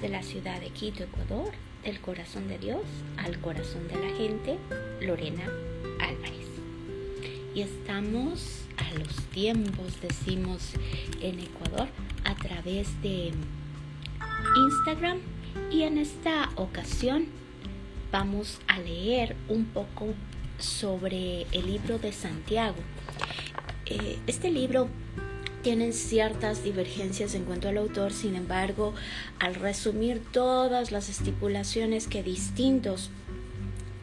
desde la ciudad de Quito, Ecuador, del corazón de Dios al corazón de la gente, Lorena Álvarez. Y estamos a los tiempos, decimos en Ecuador, a través de Instagram y en esta ocasión vamos a leer un poco sobre el libro de Santiago. Eh, este libro tiene ciertas divergencias en cuanto al autor, sin embargo, al resumir todas las estipulaciones que distintos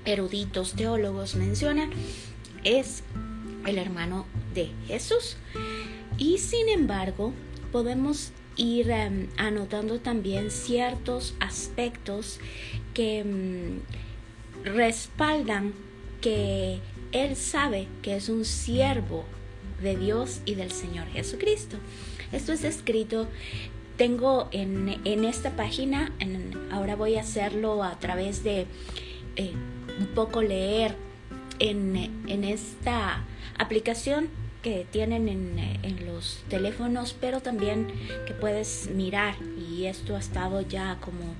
eruditos teólogos mencionan, es el hermano de Jesús. Y sin embargo, podemos ir em, anotando también ciertos aspectos que mm, respaldan que él sabe que es un siervo de Dios y del Señor Jesucristo. Esto es escrito, tengo en, esta página, ahora voy a hacerlo a través de eh, un poco leer en, en esta aplicación que tienen en, los teléfonos, pero también que puedes mirar. Y esto ha estado ya como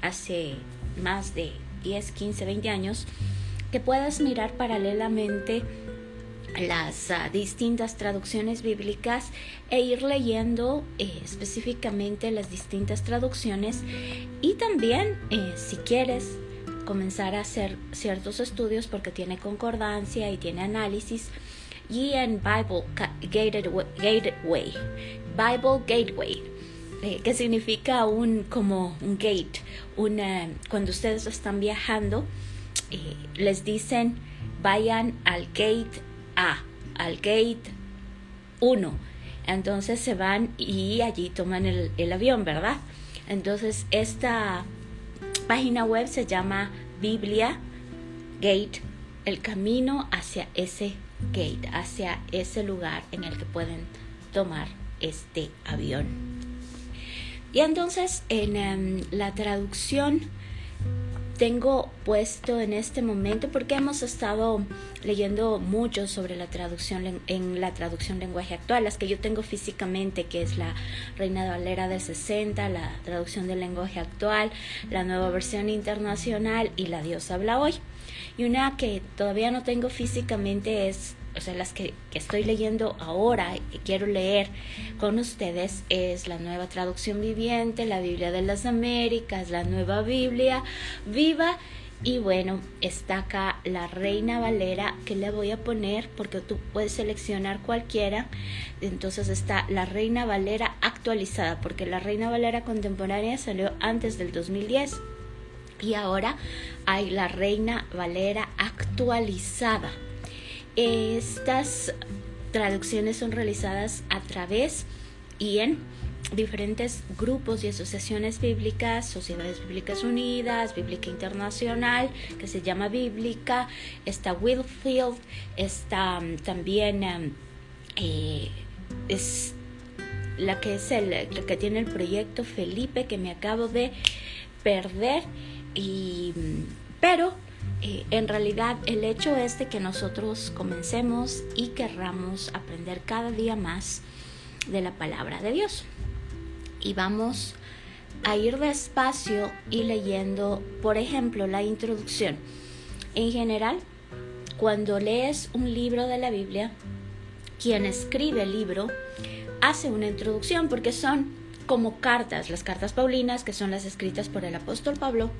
hace más de 10, 15, 20 años, que puedas mirar paralelamente las ah, distintas traducciones bíblicas e ir leyendo eh, específicamente las distintas traducciones. Y también eh, si quieres comenzar a hacer ciertos estudios porque tiene concordancia y tiene análisis y en Bible Gateway, Bible Gateway, eh, que significa un como un gate, una, cuando ustedes están viajando, les dicen vayan al gate Al gate 1. Entonces se van y allí toman el, el avión, ¿verdad? Entonces esta página web se llama Biblia Gate, el camino hacia ese gate, hacia ese lugar en el que pueden tomar este avión. Y entonces en em, la traducción tengo puesto en este momento porque hemos estado leyendo mucho sobre la traducción en la traducción lenguaje actual, las que yo tengo físicamente, que es la Reina de Valera de 60, la traducción del lenguaje actual, la nueva versión internacional y la Dios habla hoy. Y una que todavía no tengo físicamente es, o sea, las que, estoy leyendo ahora y quiero leer con ustedes es la nueva traducción viviente, la Biblia de las Américas, la nueva Biblia viva. Y bueno, está acá la Reina Valera que le voy a poner porque tú puedes seleccionar cualquiera. Entonces está la Reina Valera actualizada porque la Reina Valera contemporánea salió antes del 2010 y ahora hay la Reina Valera actualizada. Estas traducciones son realizadas a través y en diferentes grupos y asociaciones bíblicas, Sociedades Bíblicas Unidas, Bíblica Internacional, que se llama Bíblica, está Wilfield, está mm, también mm, eh, es la que es el que tiene el proyecto Felipe que me acabo de perder y, pero eh, en realidad el hecho es de que nosotros comencemos y querramos aprender cada día más de la palabra de Dios. Y vamos a ir despacio y leyendo, por ejemplo, la introducción. En general, cuando lees un libro de la Biblia, quien escribe el libro hace una introducción porque son como cartas, las cartas paulinas, que son las escritas por el apóstol Pablo.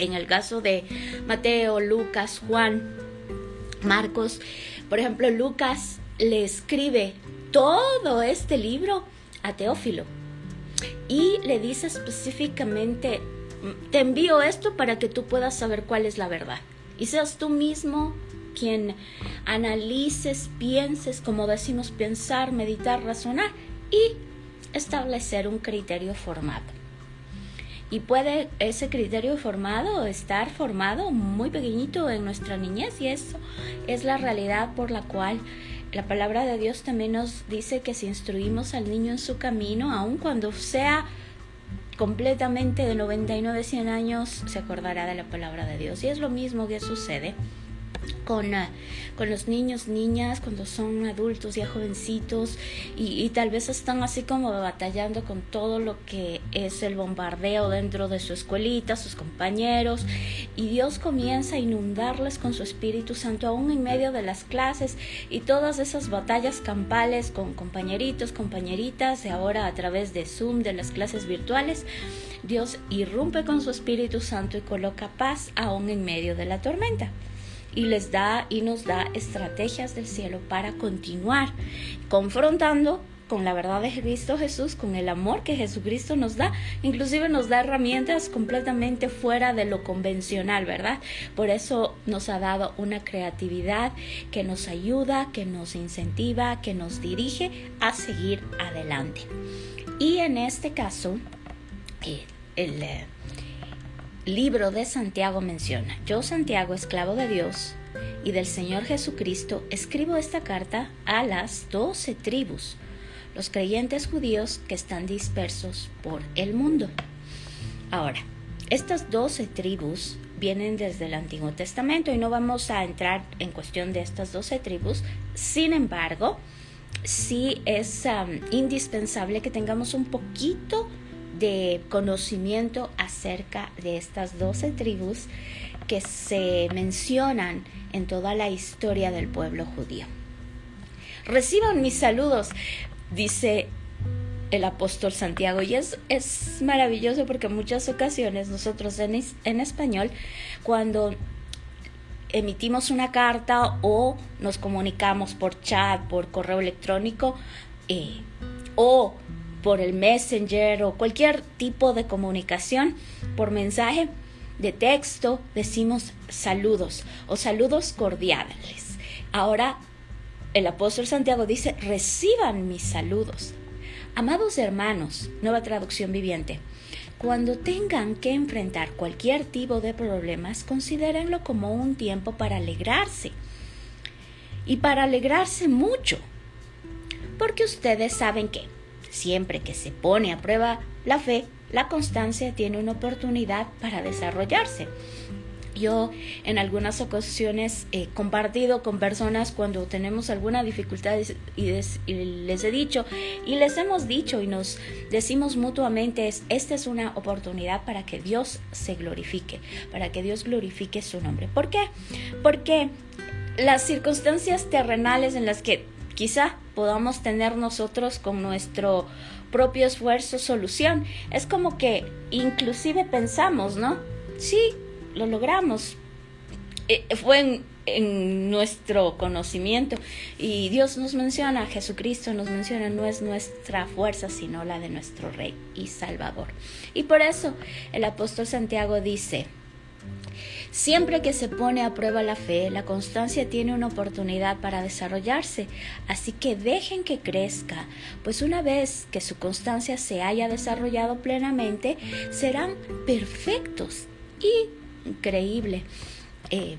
En el caso de Mateo, Lucas, Juan, Marcos, por ejemplo, Lucas le escribe todo este libro a Teófilo y le dice específicamente, te envío esto para que tú puedas saber cuál es la verdad. Y seas tú mismo quien analices, pienses, como decimos, pensar, meditar, razonar y establecer un criterio formado. Y puede ese criterio formado estar formado muy pequeñito en nuestra niñez y eso es la realidad por la cual la palabra de Dios también nos dice que si instruimos al niño en su camino, aun cuando sea completamente de 99, 100 años, se acordará de la palabra de Dios. Y es lo mismo que sucede con, ah, con los niños, niñas, cuando son adultos ya jovencitos y, tal vez están así como batallando con todo lo que es el bombardeo dentro de su escuelita, sus compañeros y Dios comienza a inundarles con su Espíritu Santo aún en medio de las clases y todas esas batallas campales con compañeritos, compañeritas, y ahora a través de Zoom, de las clases virtuales. Dios irrumpe con su Espíritu Santo y coloca paz aún en medio de la tormenta y les da y nos da estrategias del cielo para continuar confrontando con la verdad de Cristo Jesús, con el amor que Jesucristo nos da, inclusive nos da herramientas completamente fuera de lo convencional, ¿verdad? Por eso nos ha dado una creatividad que nos ayuda, que nos incentiva, que nos dirige a seguir adelante. Y en este caso, eh, el, eh, libro de Santiago menciona, yo Santiago, esclavo de Dios y del Señor Jesucristo, escribo esta carta a las doce tribus, los creyentes judíos que están dispersos por el mundo. Ahora, estas doce tribus vienen desde el Antiguo Testamento y no vamos a entrar en cuestión de estas doce tribus, sin embargo, sí es indispensable que tengamos un poquito de conocimiento acerca de estas doce tribus que se mencionan en toda la historia del pueblo judío. Reciban mis saludos, dice el apóstol Santiago. Y es, es maravilloso porque en muchas ocasiones nosotros en, en, español, cuando emitimos una carta o nos comunicamos por chat, por correo electrónico, eh, o por el Messenger o cualquier tipo de comunicación por mensaje de texto, decimos saludos o saludos cordiales. Ahora el apóstol Santiago dice, reciban mis saludos. Amados hermanos, nueva traducción viviente, cuando tengan que enfrentar cualquier tipo de problemas, considérenlo como un tiempo para alegrarse. Y para alegrarse mucho. Porque ustedes saben que Siempre que se pone a prueba la fe, la constancia tiene una oportunidad para desarrollarse. Yo en algunas ocasiones he compartido con personas cuando tenemos alguna dificultad y, les he dicho y les hemos dicho y nos decimos mutuamente es esta es una oportunidad para que Dios se glorifique, para que Dios glorifique su nombre. ¿Por qué? Porque las circunstancias terrenales en las que quizá podamos tener nosotros con nuestro propio esfuerzo solución. Es como que inclusive pensamos, ¿no? Sí, lo logramos. Eh, fue en, en, nuestro conocimiento y Dios nos menciona, Jesucristo nos menciona, no es nuestra fuerza, sino la de nuestro Rey y Salvador. Y por eso el apóstol Santiago dice, Siempre que se pone a prueba la fe, la constancia tiene una oportunidad para desarrollarse, así que dejen que crezca, pues una vez que su constancia se haya desarrollado plenamente, serán perfectos increíble eh,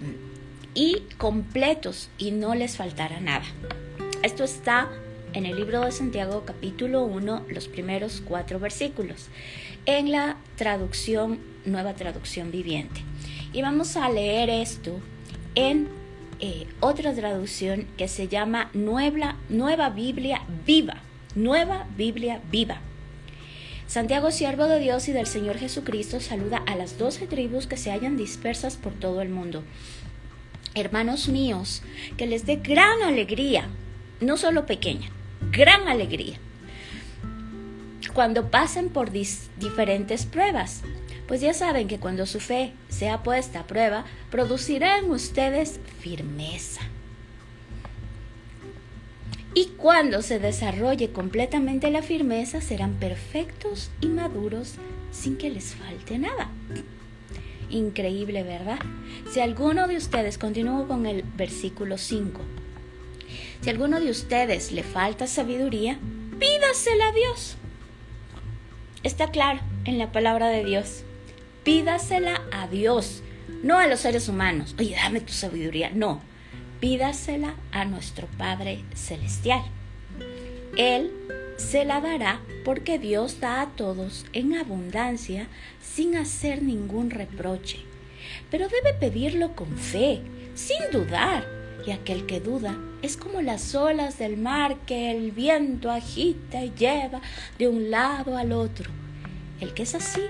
y completos y no les faltará nada. Esto está en el libro de Santiago capítulo 1, los primeros cuatro versículos, en la traducción, nueva traducción viviente. Y vamos a leer esto en eh, otra traducción que se llama Nueva, Nueva Biblia Viva. Nueva Biblia Viva. Santiago, siervo de Dios y del Señor Jesucristo, saluda a las doce tribus que se hallan dispersas por todo el mundo. Hermanos míos, que les dé gran alegría, no solo pequeña, gran alegría, cuando pasen por diferentes pruebas pues ya saben que cuando su fe sea puesta a prueba, producirá en ustedes firmeza. Y cuando se desarrolle completamente la firmeza, serán perfectos y maduros sin que les falte nada. Increíble, ¿verdad? Si alguno de ustedes, continúo con el versículo 5, si alguno de ustedes le falta sabiduría, pídasela a Dios. Está claro en la palabra de Dios pídasela a Dios, no a los seres humanos. Oye, dame tu sabiduría. No, pídasela a nuestro Padre Celestial. Él se la dará porque Dios da a todos en abundancia sin hacer ningún reproche. Pero debe pedirlo con fe, sin dudar. Y aquel que duda es como las olas del mar que el viento agita y lleva de un lado al otro. El que es así,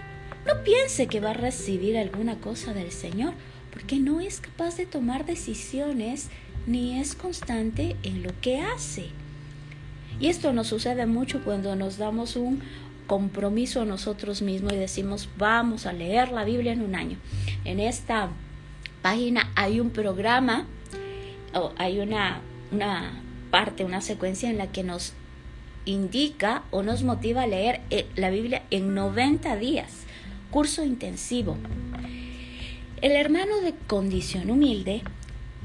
no piense que va a recibir alguna cosa del Señor, porque no es capaz de tomar decisiones ni es constante en lo que hace. Y esto nos sucede mucho cuando nos damos un compromiso a nosotros mismos y decimos vamos a leer la Biblia en un año. En esta página hay un programa o hay una, una parte, una secuencia en la que nos indica o nos motiva a leer eh, la Biblia en 90 días, curso intensivo. El hermano de condición humilde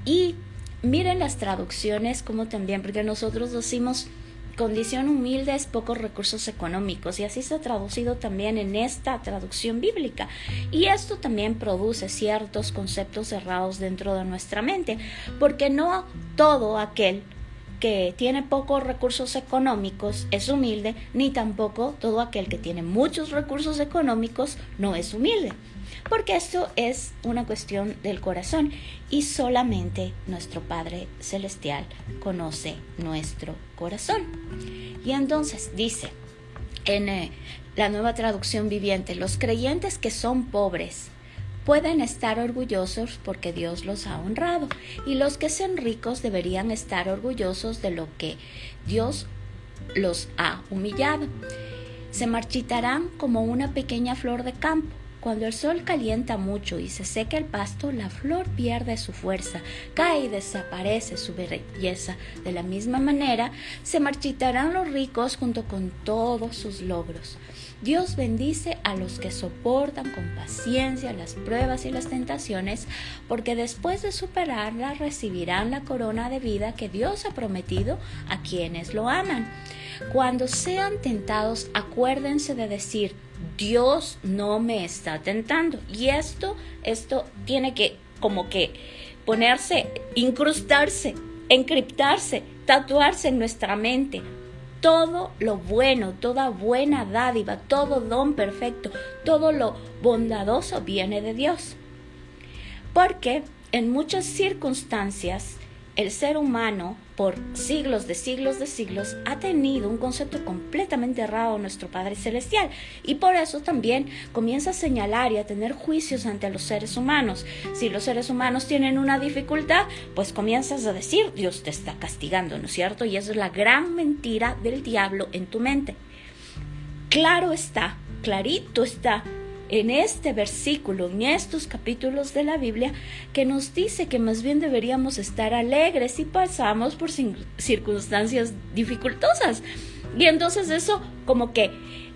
y miren las traducciones como también, porque nosotros decimos condición humilde es pocos recursos económicos y así ha traducido también en esta traducción bíblica. Y esto también produce ciertos conceptos cerrados dentro de nuestra mente, porque no todo aquel que tiene pocos recursos económicos es humilde, ni tampoco todo aquel que tiene muchos recursos económicos no es humilde porque esto es una cuestión del corazón y solamente nuestro Padre Celestial conoce nuestro corazón. Y entonces dice en eh, la nueva traducción viviente, los creyentes que son pobres pueden estar orgullosos porque Dios los ha honrado y los que son ricos deberían estar orgullosos de lo que Dios los ha humillado. Se marchitarán como una pequeña flor de campo cuando el sol calienta mucho y se seca el pasto, la flor pierde su fuerza, cae y desaparece su belleza. De la misma manera, se marchitarán los ricos junto con todos sus logros. Dios bendice a los que soportan con paciencia las pruebas y las tentaciones, porque después de superarlas recibirán la corona de vida que Dios ha prometido a quienes lo aman. Cuando sean tentados, acuérdense de decir, Dios no me está tentando. Y esto, esto tiene que como que ponerse, incrustarse, encriptarse, tatuarse en nuestra mente. Todo lo bueno, toda buena dádiva, todo don perfecto, todo lo bondadoso viene de Dios. Porque en muchas circunstancias el ser humano por siglos de siglos de siglos ha tenido un concepto completamente errado nuestro Padre Celestial y por eso también comienza a señalar y a tener juicios ante los seres humanos. Si los seres humanos tienen una dificultad, pues comienzas a decir Dios te está castigando, ¿no es cierto? Y eso es la gran mentira del diablo en tu mente. Claro está, clarito está en este versículo, en estos capítulos de la Biblia, que nos dice que más bien deberíamos estar alegres si pasamos por circunstancias dificultosas. Y entonces eso como que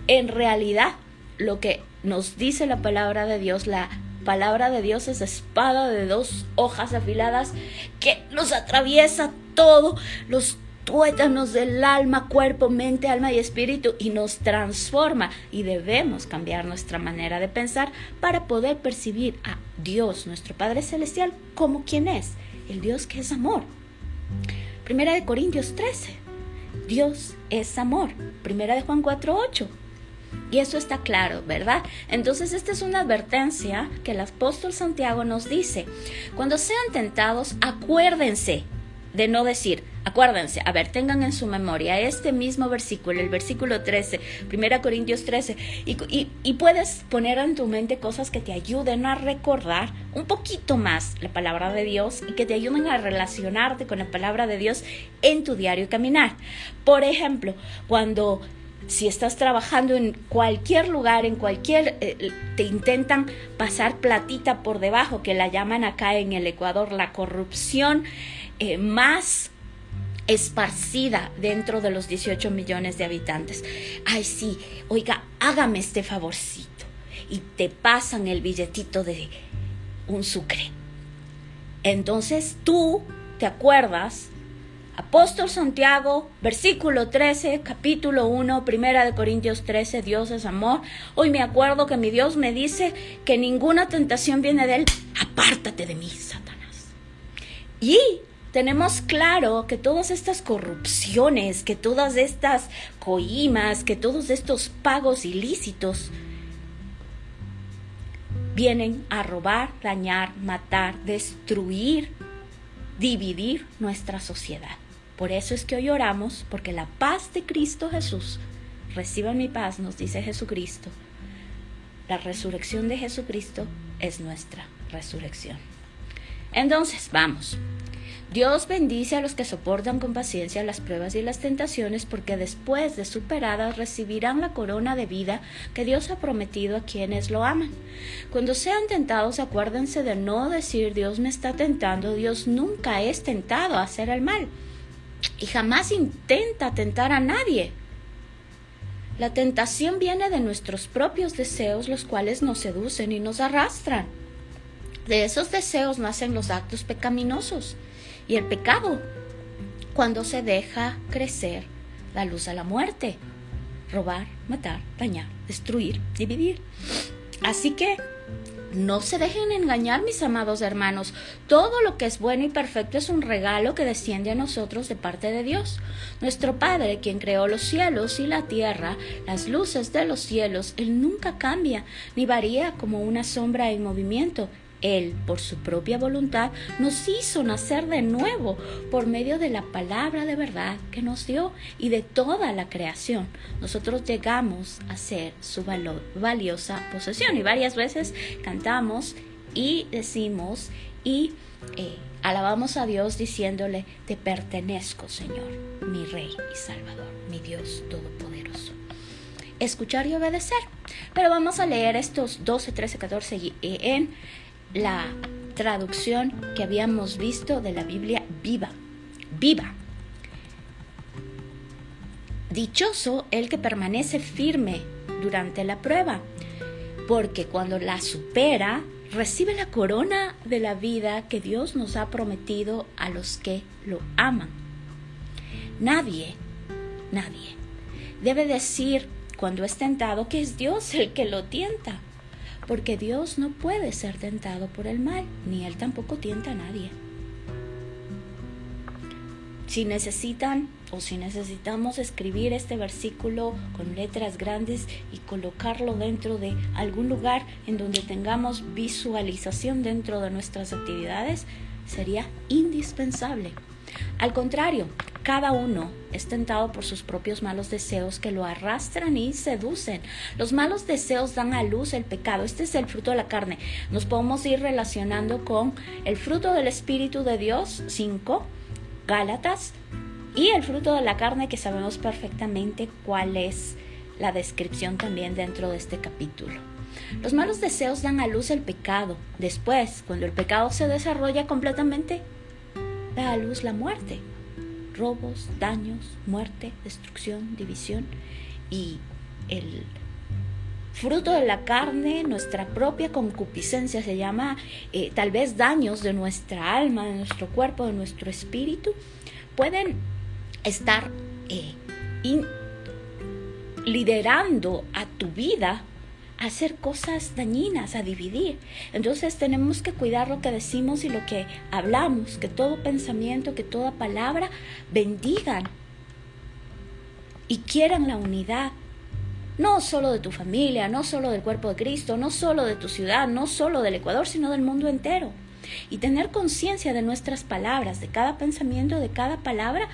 en realidad lo que nos dice la palabra de Dios, la palabra de Dios es espada de dos hojas afiladas que nos atraviesa todo, los tuétanos del alma, cuerpo, mente, alma y espíritu y nos transforma y debemos cambiar nuestra manera de pensar para poder percibir a Dios, nuestro Padre Celestial, como quien es, el Dios que es amor. Primera de Corintios 13. Dios es amor. Primera de Juan 4, 8. Y eso está claro, ¿verdad? Entonces esta es una advertencia que el apóstol Santiago nos dice. Cuando sean tentados, acuérdense de no decir, acuérdense, a ver, tengan en su memoria este mismo versículo, el versículo 13, 1 Corintios 13, y, y, puedes poner en tu mente cosas que te ayuden a recordar un poquito más la palabra de Dios y que te ayuden a relacionarte con la palabra de Dios en tu diario caminar. Por ejemplo, cuando si estás trabajando en cualquier lugar, en cualquier, eh, te intentan pasar platita por debajo, que la llaman acá en el Ecuador la corrupción eh, más esparcida dentro de los 18 millones de habitantes. Ay, sí, oiga, hágame este favorcito. Y te pasan el billetito de un sucre. Entonces tú te acuerdas, Apóstol Santiago, versículo 13, capítulo 1, primera de Corintios 13, Dios es amor. Hoy me acuerdo que mi Dios me dice que ninguna tentación viene de él. Apártate de mí, Satanás. Y tenemos claro que todas estas corrupciones, que todas estas coimas, que todos estos pagos ilícitos vienen a robar, dañar, matar, destruir dividir nuestra sociedad. Por eso es que hoy oramos, porque la paz de Cristo Jesús, reciban mi paz, nos dice Jesucristo, la resurrección de Jesucristo es nuestra resurrección. Entonces, vamos. Dios bendice a los que soportan con paciencia las pruebas y las tentaciones porque después de superadas recibirán la corona de vida que Dios ha prometido a quienes lo aman. Cuando sean tentados acuérdense de no decir Dios me está tentando, Dios nunca es tentado a hacer el mal y jamás intenta tentar a nadie. La tentación viene de nuestros propios deseos, los cuales nos seducen y nos arrastran. De esos deseos nacen los actos pecaminosos y el pecado, cuando se deja crecer la luz a la muerte, robar, matar, dañar, destruir, dividir. Así que no se dejen engañar, mis amados hermanos. Todo lo que es bueno y perfecto es un regalo que desciende a nosotros de parte de Dios. Nuestro Padre, quien creó los cielos y la tierra, las luces de los cielos, Él nunca cambia ni varía como una sombra en movimiento. Él, por su propia voluntad, nos hizo nacer de nuevo por medio de la palabra de verdad que nos dio y de toda la creación. Nosotros llegamos a ser su valiosa posesión y varias veces cantamos y decimos y eh, alabamos a Dios diciéndole, te pertenezco Señor, mi Rey y Salvador, mi Dios Todopoderoso escuchar y obedecer. Pero vamos a leer estos 12, 13, 14 en la traducción que habíamos visto de la Biblia viva. Viva. Dichoso el que permanece firme durante la prueba, porque cuando la supera, recibe la corona de la vida que Dios nos ha prometido a los que lo aman. Nadie, nadie debe decir cuando es tentado que es Dios el que lo tienta porque Dios no puede ser tentado por el mal, ni Él tampoco tienta a nadie. Si necesitan o si necesitamos escribir este versículo con letras grandes y colocarlo dentro de algún lugar en donde tengamos visualización dentro de nuestras actividades, sería indispensable. Al contrario, cada uno es tentado por sus propios malos deseos que lo arrastran y seducen. Los malos deseos dan a luz el pecado. Este es el fruto de la carne. Nos podemos ir relacionando con el fruto del Espíritu de Dios, 5, Gálatas, y el fruto de la carne que sabemos perfectamente cuál es la descripción también dentro de este capítulo. Los malos deseos dan a luz el pecado. Después, cuando el pecado se desarrolla completamente, da a luz la muerte robos, daños, muerte, destrucción, división y el fruto de la carne, nuestra propia concupiscencia, se llama eh, tal vez daños de nuestra alma, de nuestro cuerpo, de nuestro espíritu, pueden estar eh, liderando a tu vida hacer cosas dañinas, a dividir. Entonces tenemos que cuidar lo que decimos y lo que hablamos, que todo pensamiento, que toda palabra bendigan y quieran la unidad. No solo de tu familia, no solo del cuerpo de Cristo, no solo de tu ciudad, no solo del Ecuador, sino del mundo entero. Y tener conciencia de nuestras palabras, de cada pensamiento, de cada palabra,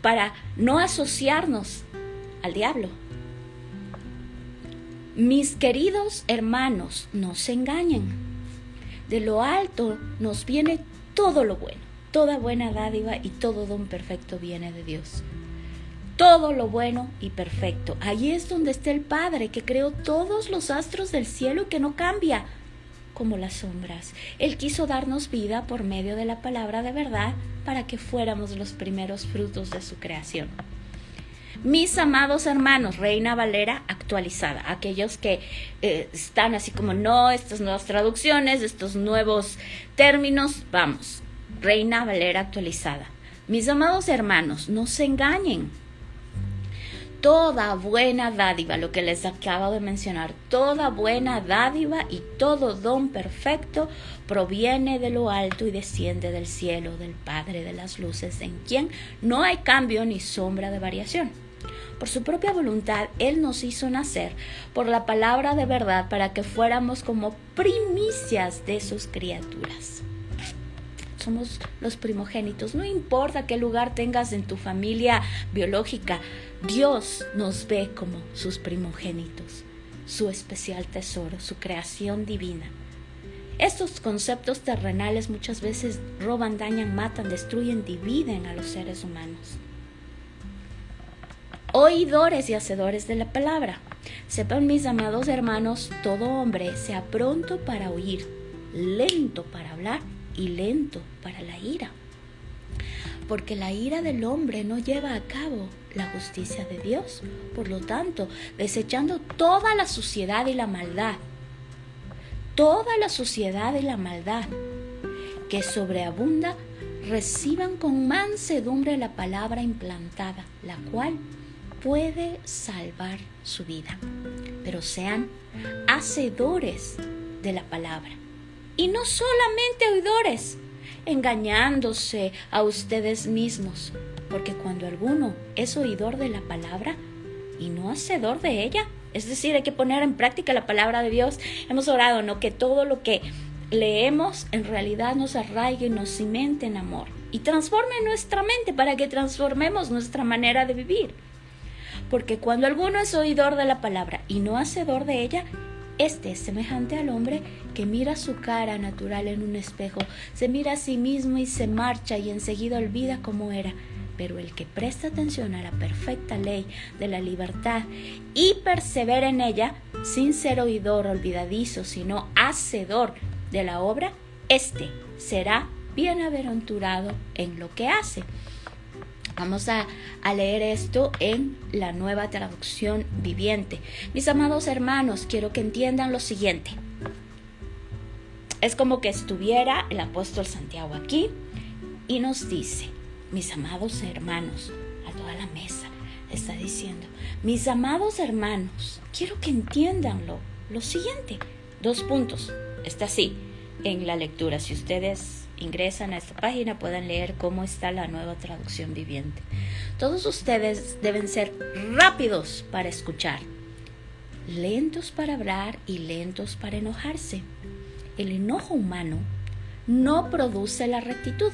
para no asociarnos al diablo, mis queridos hermanos, no se engañen. De lo alto nos viene todo lo bueno, toda buena dádiva y todo don perfecto viene de Dios. Todo lo bueno y perfecto. Allí es donde está el Padre que creó todos los astros del cielo y que no cambia como las sombras. Él quiso darnos vida por medio de la palabra de verdad para que fuéramos los primeros frutos de su creación. Mis amados hermanos, Reina Valera actualizada, aquellos que eh, están así como no, estas nuevas traducciones, estos nuevos términos, vamos, Reina Valera actualizada. Mis amados hermanos, no se engañen. Toda buena dádiva, lo que les acabo de mencionar, toda buena dádiva y todo don perfecto proviene de lo alto y desciende del cielo, del Padre de las Luces, en quien no hay cambio ni sombra de variación. Por su propia voluntad, Él nos hizo nacer por la palabra de verdad para que fuéramos como primicias de sus criaturas. somos los primogénitos. No importa qué lugar tengas en tu familia biológica, Dios nos ve como sus primogénitos, su especial tesoro, su creación divina. Estos conceptos terrenales muchas veces roban, dañan, matan, destruyen, dividen a los seres humanos. Oidores y hacedores de la palabra. Sepan mis amados hermanos, todo hombre sea pronto para oír, lento para hablar y lento para la ira. Porque la ira del hombre no lleva a cabo la justicia de Dios. Por lo tanto, desechando toda la suciedad y la maldad, toda la suciedad y la maldad que sobreabunda, reciban con mansedumbre la palabra implantada, la cual puede salvar su vida. Pero sean hacedores de la palabra y no solamente oidores, engañándose a ustedes mismos, porque cuando alguno es oidor de la palabra y no hacedor de ella, es decir, hay que poner en práctica la palabra de Dios. Hemos orado, ¿no? Que todo lo que leemos en realidad nos arraigue y nos cimente en amor y transforme nuestra mente para que transformemos nuestra manera de vivir. Porque cuando alguno es oidor de la palabra y no hacedor de ella, este es semejante al hombre que mira su cara natural en un espejo, se mira a sí mismo y se marcha y enseguida olvida cómo era. Pero el que presta atención a la perfecta ley de la libertad y persevera en ella, sin ser oidor olvidadizo, sino hacedor de la obra, éste será bienaventurado en lo que hace. Vamos a, leer esto en la nueva traducción viviente. Mis amados hermanos, quiero que entiendan lo siguiente. Es como que estuviera el apóstol Santiago aquí y nos dice, mis amados hermanos, a toda la mesa, está diciendo, mis amados hermanos, quiero que entiendanlo. Lo siguiente, dos puntos, está así en la lectura. Si ustedes ingresan a esta página puedan leer cómo está la nueva traducción viviente. Todos ustedes deben ser rápidos para escuchar, lentos para hablar y lentos para enojarse. El enojo humano no produce la rectitud.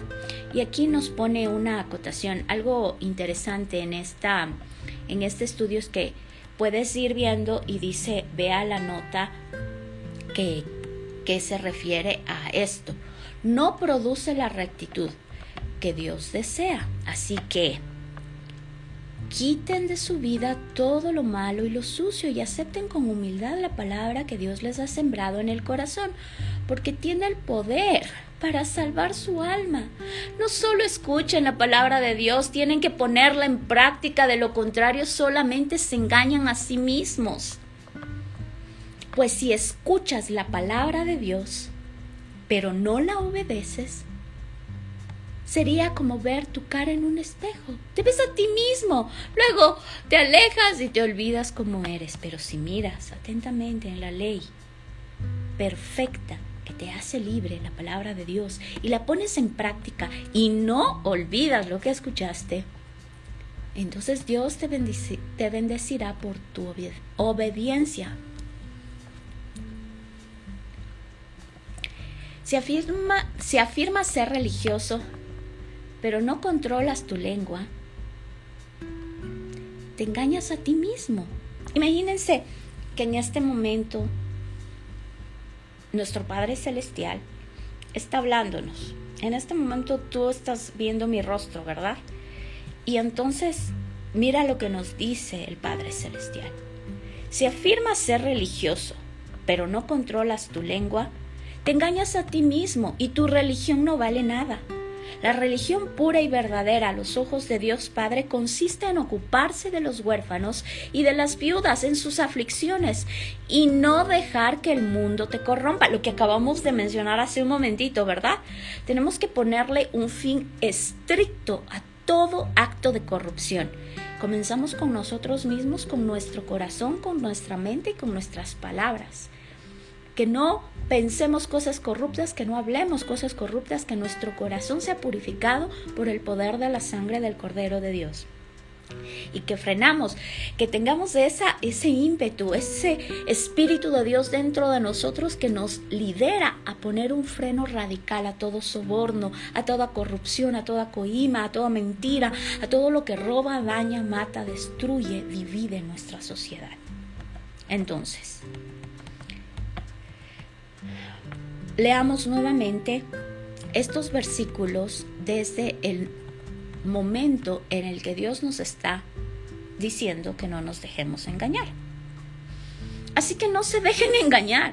Y aquí nos pone una acotación. Algo interesante en, esta, en este estudio es que puedes ir viendo y dice, vea la nota que, que se refiere a esto no produce la rectitud que Dios desea. Así que quiten de su vida todo lo malo y lo sucio y acepten con humildad la palabra que Dios les ha sembrado en el corazón, porque tiene el poder para salvar su alma. No solo escuchen la palabra de Dios, tienen que ponerla en práctica, de lo contrario solamente se engañan a sí mismos. Pues si escuchas la palabra de Dios, pero no la obedeces, sería como ver tu cara en un espejo. Te ves a ti mismo, luego te alejas y te olvidas cómo eres, pero si miras atentamente en la ley perfecta que te hace libre, la palabra de Dios, y la pones en práctica y no olvidas lo que escuchaste, entonces Dios te, te bendecirá por tu obediencia Si afirma, afirma ser religioso, pero no controlas tu lengua, te engañas a ti mismo. Imagínense que en este momento nuestro Padre Celestial está hablándonos. En este momento tú estás viendo mi rostro, ¿verdad? Y entonces mira lo que nos dice el Padre Celestial. Si afirmas ser religioso, pero no controlas tu lengua, te engañas a ti mismo y tu religión no vale nada. La religión pura y verdadera a los ojos de Dios Padre consiste en ocuparse de los huérfanos y de las viudas en sus aflicciones y no dejar que el mundo te corrompa, lo que acabamos de mencionar hace un momentito, ¿verdad? Tenemos que ponerle un fin estricto a todo acto de corrupción. Comenzamos con nosotros mismos, con nuestro corazón, con nuestra mente y con nuestras palabras que no pensemos cosas corruptas, que no hablemos cosas corruptas, que nuestro corazón sea purificado por el poder de la sangre del Cordero de Dios. y que frenamos, que tengamos ese ímpetu, ese espíritu de Dios dentro de nosotros que nos lidera a poner un freno radical a todo soborno, a toda corrupción, a toda coima, a toda mentira, a todo lo que roba, daña, mata, destruye, divide nuestra sociedad. Entonces, leamos nuevamente estos versículos desde el momento en el que Dios nos está diciendo que no nos dejemos engañar. Así que no se dejen engañar.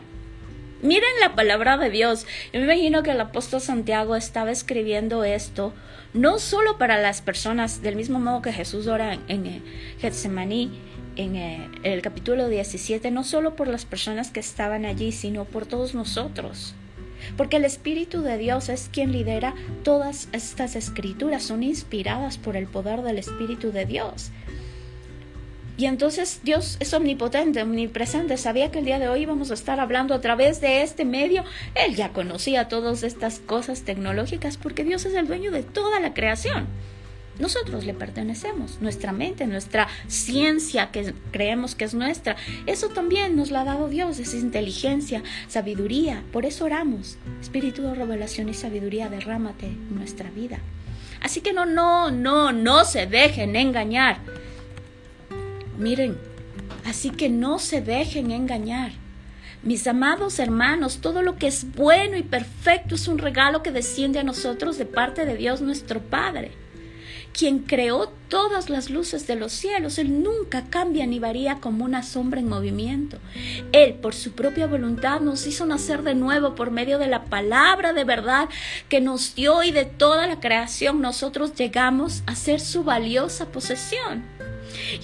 Miren la palabra de Dios. Yo me imagino que el apóstol Santiago estaba escribiendo esto no solo para las personas, del mismo modo que Jesús ora en, Getsemaní, en eh, el capítulo 17, no solo por las personas que estaban allí, sino por todos nosotros porque el Espíritu de Dios es quien lidera todas estas escrituras, son inspiradas por el poder del Espíritu de Dios. Y entonces Dios es omnipotente, omnipresente, sabía que el día de hoy íbamos a estar hablando a través de este medio. Él ya conocía todas estas cosas tecnológicas porque Dios es el dueño de toda la creación. Nosotros le pertenecemos, nuestra mente, nuestra ciencia que creemos que es nuestra, eso también nos lo ha dado Dios, esa inteligencia, sabiduría. Por eso oramos. Espíritu de revelación y sabiduría, derrámate en nuestra vida. Así que no, no, no, no se dejen engañar. Miren, así que no se dejen engañar. Mis amados hermanos, todo lo que es bueno y perfecto es un regalo que desciende a nosotros de parte de Dios nuestro Padre quien creó todas las luces de los cielos. Él nunca cambia ni varía como una sombra en movimiento. Él, por su propia voluntad, nos hizo nacer de nuevo por medio de la palabra de verdad que nos dio y de toda la creación nosotros llegamos a ser su valiosa posesión.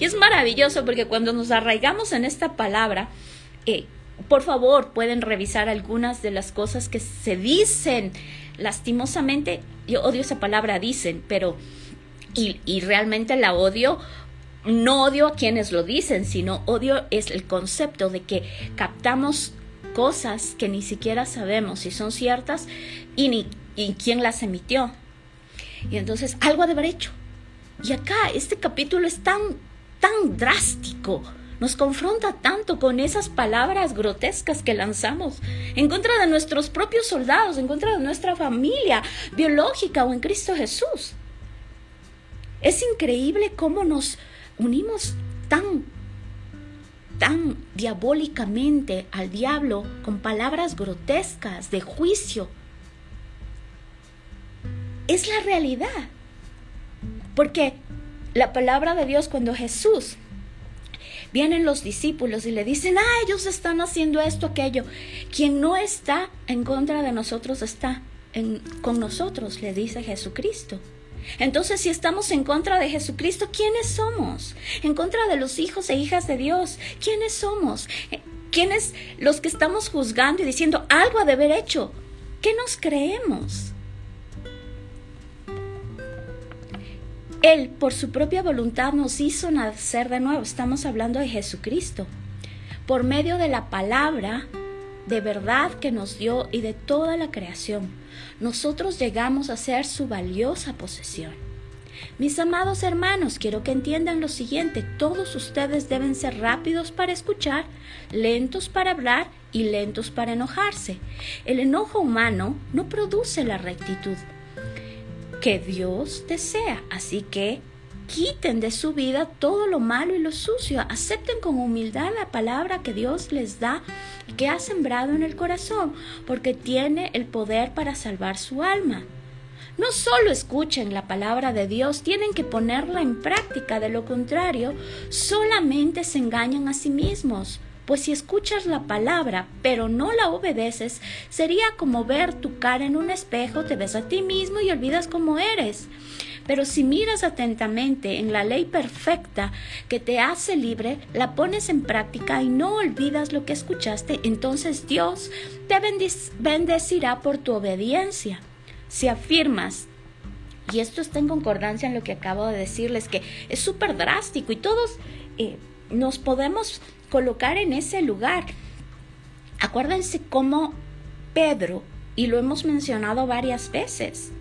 Y es maravilloso porque cuando nos arraigamos en esta palabra, eh, por favor, pueden revisar algunas de las cosas que se dicen lastimosamente. Yo odio esa palabra dicen, pero y, realmente la odio no odio a quienes lo dicen, sino odio es el concepto de que captamos cosas que ni siquiera sabemos si son ciertas y ni y quién las emitió. Y entonces algo ha de haber hecho. Y acá este capítulo es tan tan drástico, nos confronta tanto con esas palabras grotescas que lanzamos en contra de nuestros propios soldados, en contra de nuestra familia biológica o en Cristo Jesús. Es increíble cómo nos unimos tan, tan diabólicamente al diablo con palabras grotescas de juicio. Es la realidad. Porque la palabra de Dios cuando Jesús vienen los discípulos y le dicen, ah, ellos están haciendo esto, aquello. Quien no está en contra de nosotros está con nosotros, le dice Jesucristo. Entonces, si estamos en contra de Jesucristo, ¿quiénes somos? En contra de los hijos e hijas de Dios, ¿quiénes somos? Eh, ¿Quiénes los que estamos juzgando y diciendo algo ha de haber hecho? ¿Qué nos creemos? Él, por su propia voluntad, nos hizo nacer de nuevo. Estamos hablando de Jesucristo. Por medio de la palabra de verdad que nos dio y de toda la creación nosotros llegamos a ser su valiosa posesión. Mis amados hermanos, quiero que entiendan lo siguiente, todos ustedes deben ser rápidos para escuchar, lentos para hablar y lentos para enojarse. El enojo humano no produce la rectitud que Dios desea, así que quiten de su vida todo lo malo y lo sucio, acepten con humildad la palabra que Dios les da y que ha sembrado en el corazón, porque tiene el poder para salvar su alma. No solo escuchen la palabra de Dios, tienen que ponerla en práctica, de lo contrario, solamente se engañan a sí mismos. Pues si escuchas la palabra pero no la obedeces, sería como ver tu cara en un espejo, te ves a ti mismo y olvidas cómo eres. Pero si miras atentamente en la ley perfecta que te hace libre, la pones en práctica y no olvidas lo que escuchaste, entonces Dios te bendecirá por tu obediencia. Si afirmas y esto está en concordancia en lo que acabo de decirles, que es súper drástico y todos eh, nos podemos colocar en ese lugar. Acuérdense cómo Pedro, y lo hemos mencionado varias veces,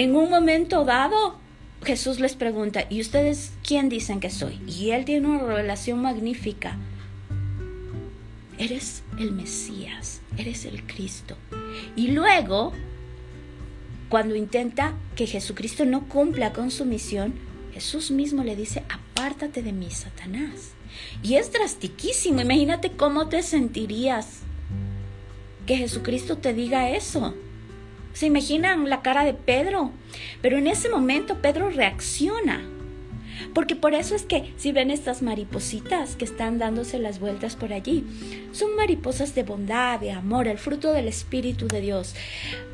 en un momento dado Jesús les pregunta, ¿y ustedes quién dicen que soy? Y él tiene una revelación magnífica. Eres el Mesías, eres el Cristo. Y luego, cuando intenta que Jesucristo no cumpla con su misión, Jesús mismo le dice, apártate de mí, Satanás. Y es drastiquísimo. Imagínate cómo te sentirías que Jesucristo te diga eso. ¿Se imaginan la cara de Pedro? Pero en ese momento Pedro reacciona. Porque por eso es que si ven estas maripositas que están dándose las vueltas por allí, son mariposas de bondad, de amor, el fruto del Espíritu de Dios.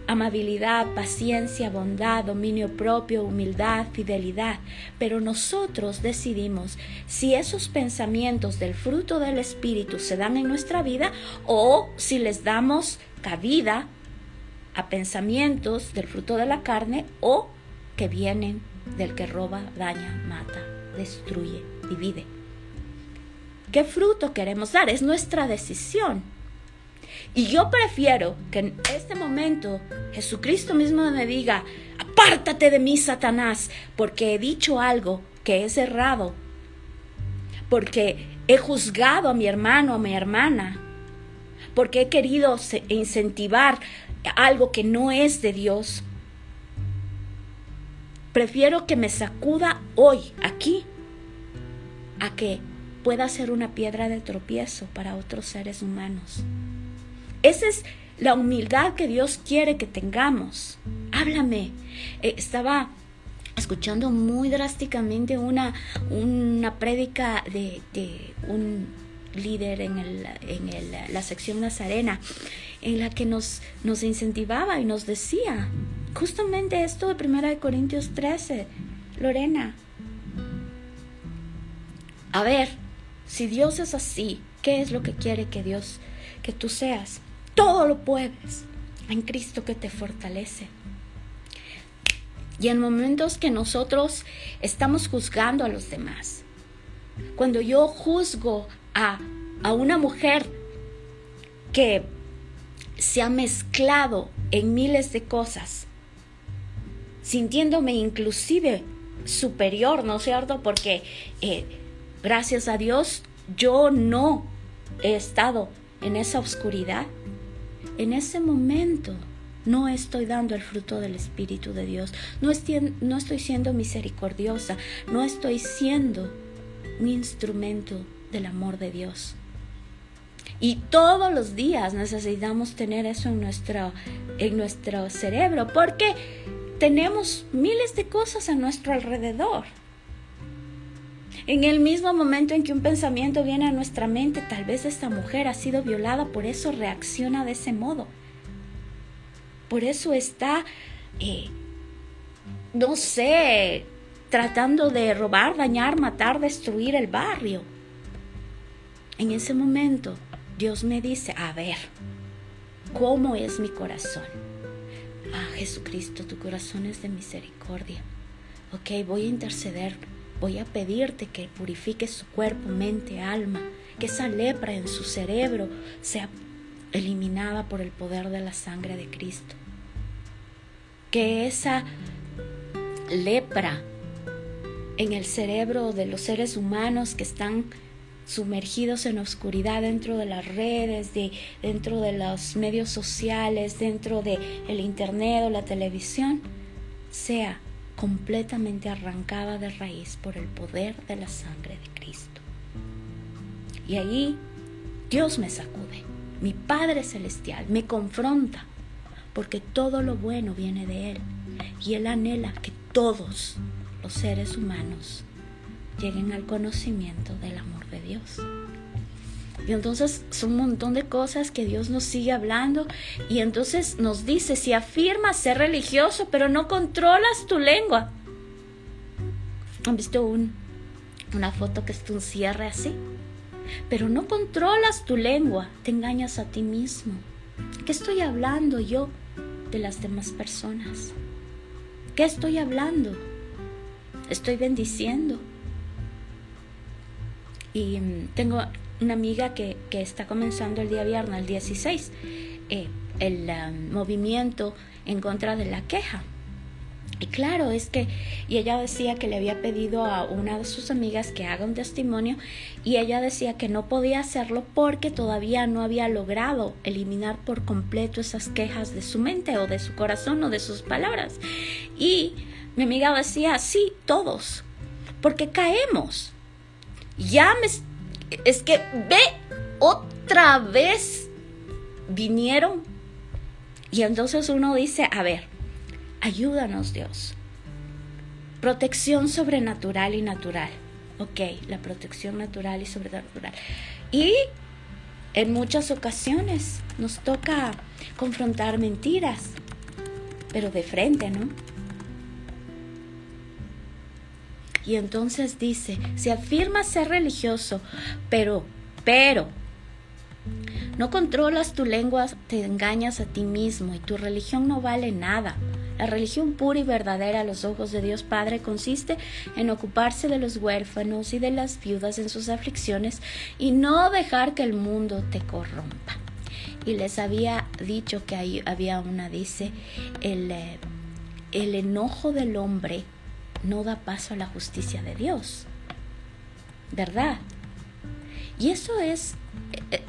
Amabilidad, paciencia, bondad, dominio propio, humildad, fidelidad. Pero nosotros decidimos si esos pensamientos del fruto del Espíritu se dan en nuestra vida o si les damos cabida a pensamientos del fruto de la carne o que vienen del que roba, daña, mata, destruye, divide. ¿Qué fruto queremos dar? Es nuestra decisión. Y yo prefiero que en este momento Jesucristo mismo me diga, apártate de mí, Satanás, porque he dicho algo que es errado, porque he juzgado a mi hermano, a mi hermana, porque he querido incentivar algo que no es de Dios. Prefiero que me sacuda hoy, aquí, a que pueda ser una piedra de tropiezo para otros seres humanos. Esa es la humildad que Dios quiere que tengamos. Háblame. Eh, estaba escuchando muy drásticamente una, una prédica de, de un líder en, el, en el, la sección Nazarena, en la que nos, nos incentivaba y nos decía justamente esto de 1 Corintios 13, Lorena. A ver, si Dios es así, ¿qué es lo que quiere que Dios, que tú seas? Todo lo puedes en Cristo que te fortalece. Y en momentos que nosotros estamos juzgando a los demás, cuando yo juzgo a, una mujer que se ha mezclado en miles de cosas, sintiéndome inclusive superior, ¿no es cierto? Porque eh, gracias a Dios yo no he estado en esa oscuridad. En ese momento no estoy dando el fruto del Espíritu de Dios, no estoy, no estoy siendo misericordiosa, no estoy siendo un instrumento del amor de Dios. Y todos los días necesitamos tener eso en nuestro, en nuestro cerebro porque tenemos miles de cosas a nuestro alrededor. En el mismo momento en que un pensamiento viene a nuestra mente, tal vez esta mujer ha sido violada, por eso reacciona de ese modo. Por eso está, eh, no sé, tratando de robar, dañar, matar, destruir el barrio. En ese momento Dios me dice, a ver, ¿cómo es mi corazón? Ah, Jesucristo, tu corazón es de misericordia. Ok, voy a interceder, voy a pedirte que purifiques su cuerpo, mente, alma, que esa lepra en su cerebro sea eliminada por el poder de la sangre de Cristo. Que esa lepra en el cerebro de los seres humanos que están sumergidos en oscuridad dentro de las redes, de, dentro de los medios sociales, dentro de el internet o la televisión, sea completamente arrancada de raíz por el poder de la sangre de Cristo. Y allí Dios me sacude, mi Padre Celestial me confronta, porque todo lo bueno viene de Él, y Él anhela que todos los seres humanos lleguen al conocimiento del amor de Dios. Y entonces son un montón de cosas que Dios nos sigue hablando y entonces nos dice, si afirmas ser religioso pero no controlas tu lengua. ¿Han visto un, una foto que es un cierre así? Pero no controlas tu lengua, te engañas a ti mismo. ¿Qué estoy hablando yo de las demás personas? ¿Qué estoy hablando? Estoy bendiciendo, y mm, tengo una amiga que, está comenzando el día viernes, el 16, eh, el movimiento en contra de la queja. Y claro, es que, y ella decía que le había pedido a una de sus amigas que haga un testimonio y ella decía que no podía hacerlo porque todavía no había logrado eliminar por completo esas quejas de su mente o de su corazón o de sus palabras. Y mi amiga decía, sí, todos, porque caemos. Ya me... Es que ve, otra vez vinieron. Y entonces uno dice, a ver, Ayúdanos Dios. Protección sobrenatural y natural. Ok, la protección natural y sobrenatural. Y en muchas ocasiones nos toca confrontar mentiras, pero de frente, ¿no? Y entonces dice, si afirmas ser religioso, pero, pero, no controlas tu lengua, te engañas a ti mismo y tu religión no vale nada. La religión pura y verdadera a los ojos de Dios Padre consiste en ocuparse de los huérfanos y de las viudas en sus aflicciones y no dejar que el mundo te corrompa. Y les había dicho que ahí había una, dice, el, eh, el enojo del hombre no da paso a la justicia de Dios. ¿Verdad? Y eso es, eh,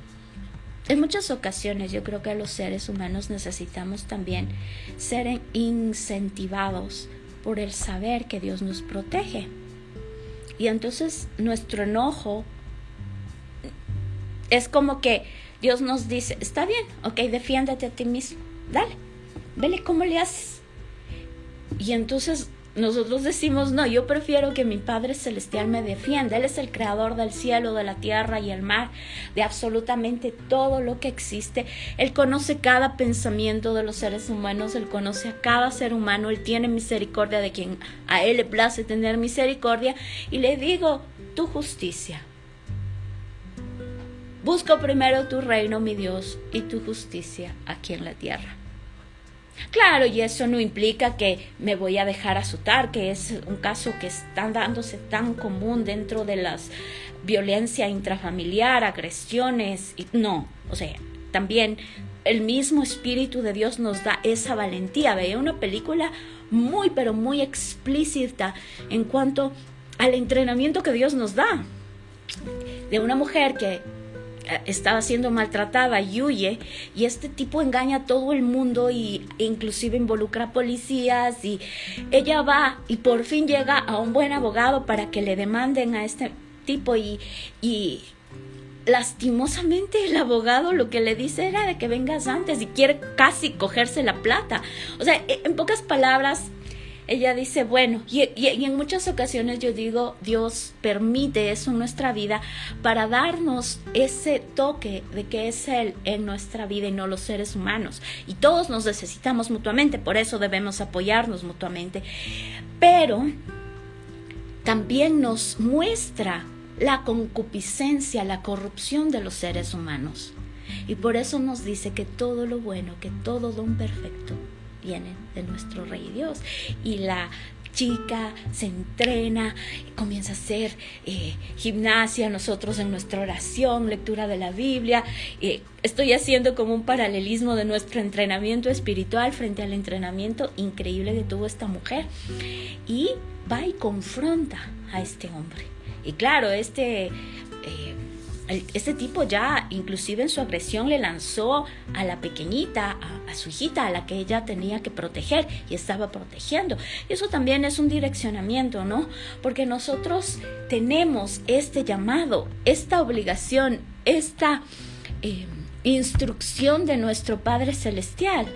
en muchas ocasiones yo creo que los seres humanos necesitamos también ser incentivados por el saber que Dios nos protege. Y entonces nuestro enojo es como que Dios nos dice, está bien, ok, defiéndete a ti mismo, dale, vele cómo le haces. Y entonces nosotros decimos, no, yo prefiero que mi Padre Celestial me defienda. Él es el creador del cielo, de la tierra y el mar, de absolutamente todo lo que existe. Él conoce cada pensamiento de los seres humanos, Él conoce a cada ser humano, Él tiene misericordia de quien a Él le place tener misericordia. Y le digo, tu justicia. Busco primero tu reino, mi Dios, y tu justicia aquí en la tierra. Claro, y eso no implica que me voy a dejar azotar, que es un caso que está dándose tan común dentro de las violencia intrafamiliar, agresiones, y no, o sea, también el mismo Espíritu de Dios nos da esa valentía. Veía una película muy, pero muy explícita en cuanto al entrenamiento que Dios nos da. De una mujer que estaba siendo maltratada y huye y este tipo engaña a todo el mundo y inclusive involucra a policías y ella va y por fin llega a un buen abogado para que le demanden a este tipo y, y lastimosamente el abogado lo que le dice era de que vengas antes y quiere casi cogerse la plata. O sea, en pocas palabras, ella dice, bueno, y, en muchas ocasiones yo digo, Dios permite eso en nuestra vida para darnos ese toque de que es Él en nuestra vida y no los seres humanos. Y todos nos necesitamos mutuamente, por eso debemos apoyarnos mutuamente. Pero también nos muestra la concupiscencia, la corrupción de los seres humanos. Y por eso nos dice que todo lo bueno, que todo don perfecto vienen de nuestro Rey Dios. Y la chica se entrena, comienza a hacer eh, gimnasia, nosotros en nuestra oración, lectura de la Biblia. Eh, estoy haciendo como un paralelismo de nuestro entrenamiento espiritual frente al entrenamiento increíble que tuvo esta mujer. Y va y confronta a este hombre. Y claro, este... Eh, este tipo ya inclusive en su agresión le lanzó a la pequeñita, a, su hijita, a la que ella tenía que proteger y estaba protegiendo. Y eso también es un direccionamiento, ¿no? Porque nosotros tenemos este llamado, esta obligación, esta eh, instrucción de nuestro Padre Celestial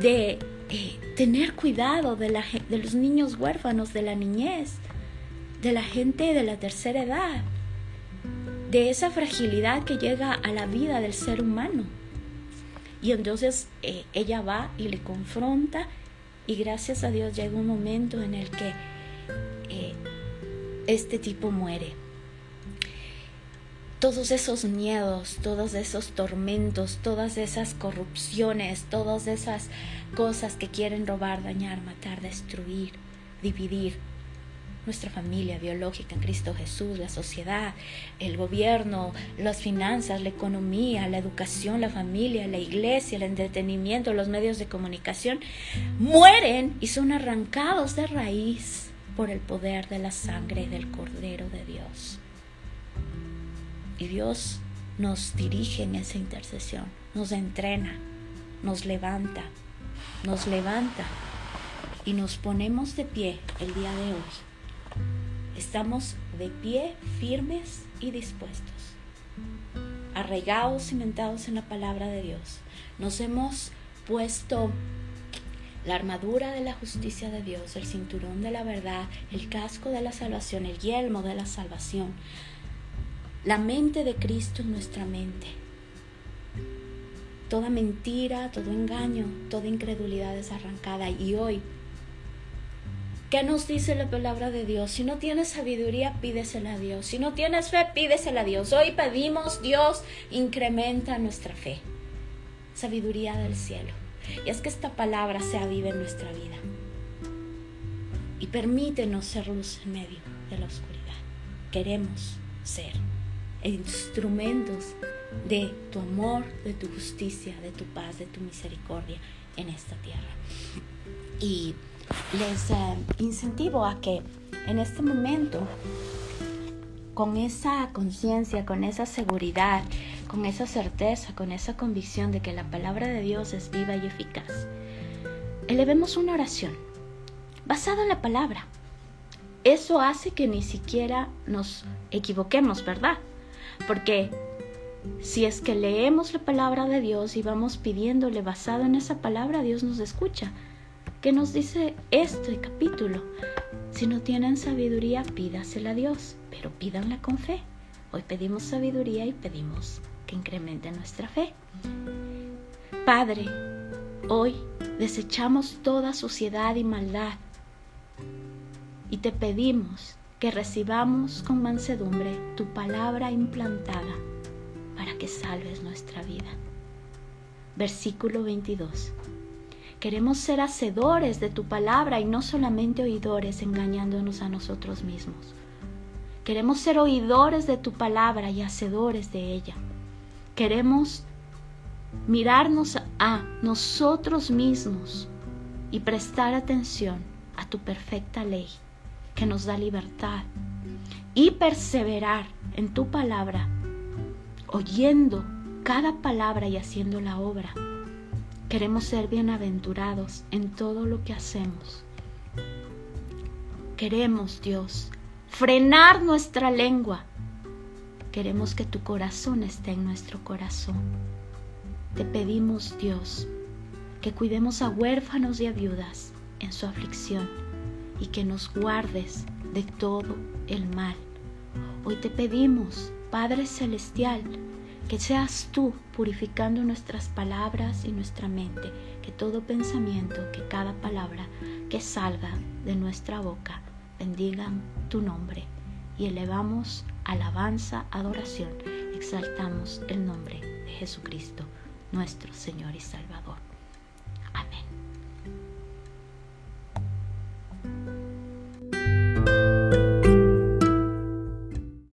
de eh, tener cuidado de, la, de los niños huérfanos, de la niñez, de la gente de la tercera edad de esa fragilidad que llega a la vida del ser humano. Y entonces eh, ella va y le confronta y gracias a Dios llega un momento en el que eh, este tipo muere. Todos esos miedos, todos esos tormentos, todas esas corrupciones, todas esas cosas que quieren robar, dañar, matar, destruir, dividir, nuestra familia biológica en Cristo Jesús, la sociedad, el gobierno, las finanzas, la economía, la educación, la familia, la iglesia, el entretenimiento, los medios de comunicación, mueren y son arrancados de raíz por el poder de la sangre del Cordero de Dios. Y Dios nos dirige en esa intercesión, nos entrena, nos levanta, nos levanta y nos ponemos de pie el día de hoy. Estamos de pie, firmes y dispuestos, arraigados, cimentados en la palabra de Dios. Nos hemos puesto la armadura de la justicia de Dios, el cinturón de la verdad, el casco de la salvación, el yelmo de la salvación, la mente de Cristo en nuestra mente. Toda mentira, todo engaño, toda incredulidad es arrancada y hoy ¿Qué nos dice la palabra de Dios? Si no tienes sabiduría, pídesela a Dios. Si no tienes fe, pídesela a Dios. Hoy pedimos, Dios, incrementa nuestra fe. Sabiduría del cielo. Y es que esta palabra sea viva en nuestra vida. Y permítenos ser luz en medio de la oscuridad. Queremos ser instrumentos de tu amor, de tu justicia, de tu paz, de tu misericordia en esta tierra. Y les eh, incentivo a que en este momento, con esa conciencia, con esa seguridad, con esa certeza, con esa convicción de que la palabra de Dios es viva y eficaz, elevemos una oración basada en la palabra. Eso hace que ni siquiera nos equivoquemos, ¿verdad? Porque si es que leemos la palabra de Dios y vamos pidiéndole basado en esa palabra, Dios nos escucha. ¿Qué nos dice este capítulo? Si no tienen sabiduría, pídasela a Dios, pero pídanla con fe. Hoy pedimos sabiduría y pedimos que incremente nuestra fe. Padre, hoy desechamos toda suciedad y maldad y te pedimos que recibamos con mansedumbre tu palabra implantada para que salves nuestra vida. Versículo 22. Queremos ser hacedores de tu palabra y no solamente oidores engañándonos a nosotros mismos. Queremos ser oidores de tu palabra y hacedores de ella. Queremos mirarnos a nosotros mismos y prestar atención a tu perfecta ley que nos da libertad y perseverar en tu palabra, oyendo cada palabra y haciendo la obra Queremos ser bienaventurados en todo lo que hacemos. Queremos, Dios, frenar nuestra lengua. Queremos que tu corazón esté en nuestro corazón. Te pedimos, Dios, que cuidemos a huérfanos y a viudas en su aflicción y que nos guardes de todo el mal. Hoy te pedimos, Padre Celestial, que seas tú purificando nuestras palabras y nuestra mente, que todo pensamiento, que cada palabra que salga de nuestra boca bendigan tu nombre y elevamos alabanza, adoración, exaltamos el nombre de Jesucristo, nuestro Señor y Salvador. Amén.